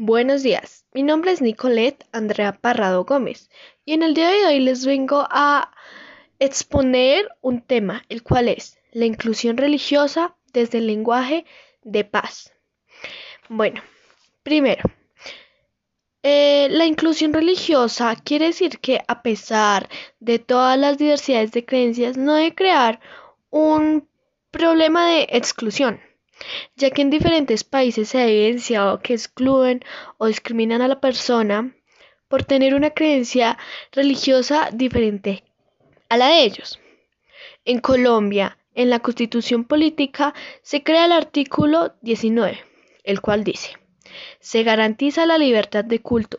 Buenos días, mi nombre es Nicolette Andrea Parrado Gómez y en el día de hoy les vengo a exponer un tema, el cual es la inclusión religiosa desde el lenguaje de paz. Bueno, primero, eh, la inclusión religiosa quiere decir que a pesar de todas las diversidades de creencias no debe crear un problema de exclusión ya que en diferentes países se ha evidenciado que excluyen o discriminan a la persona por tener una creencia religiosa diferente a la de ellos. En Colombia, en la constitución política, se crea el artículo 19, el cual dice, se garantiza la libertad de culto.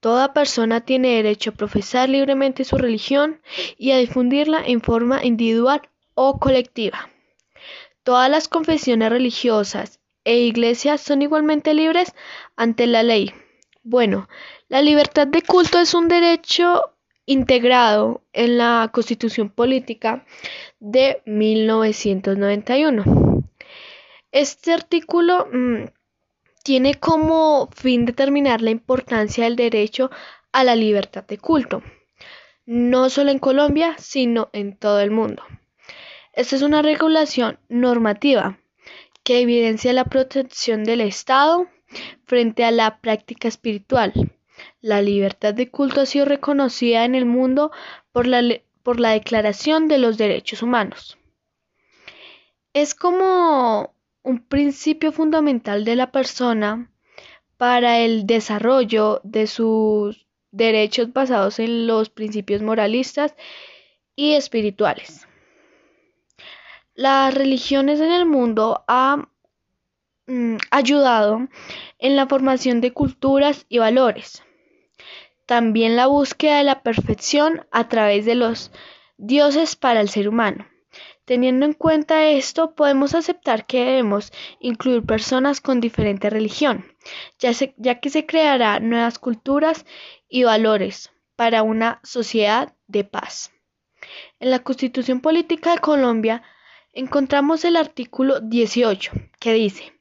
Toda persona tiene derecho a profesar libremente su religión y a difundirla en forma individual o colectiva. Todas las confesiones religiosas e iglesias son igualmente libres ante la ley. Bueno, la libertad de culto es un derecho integrado en la Constitución Política de 1991. Este artículo mm, tiene como fin determinar la importancia del derecho a la libertad de culto, no solo en Colombia, sino en todo el mundo. Esta es una regulación normativa que evidencia la protección del Estado frente a la práctica espiritual. La libertad de culto ha sido reconocida en el mundo por la, por la Declaración de los Derechos Humanos. Es como un principio fundamental de la persona para el desarrollo de sus derechos basados en los principios moralistas y espirituales. Las religiones en el mundo han mm, ayudado en la formación de culturas y valores. También la búsqueda de la perfección a través de los dioses para el ser humano. Teniendo en cuenta esto, podemos aceptar que debemos incluir personas con diferente religión, ya, ya que se crearán nuevas culturas y valores para una sociedad de paz. En la Constitución Política de Colombia encontramos el artículo 18, que dice,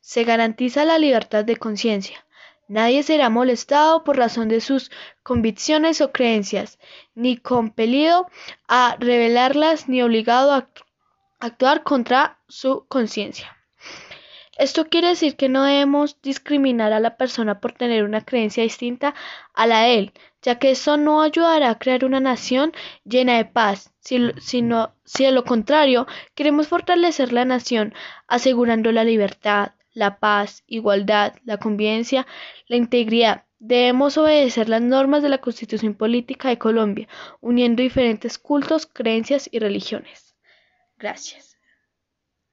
se garantiza la libertad de conciencia. Nadie será molestado por razón de sus convicciones o creencias, ni compelido a revelarlas, ni obligado a actuar contra su conciencia. Esto quiere decir que no debemos discriminar a la persona por tener una creencia distinta a la de él, ya que eso no ayudará a crear una nación llena de paz, sino si de lo contrario queremos fortalecer la nación asegurando la libertad, la paz, igualdad, la convivencia, la integridad. Debemos obedecer las normas de la Constitución Política de Colombia, uniendo diferentes cultos, creencias y religiones. Gracias.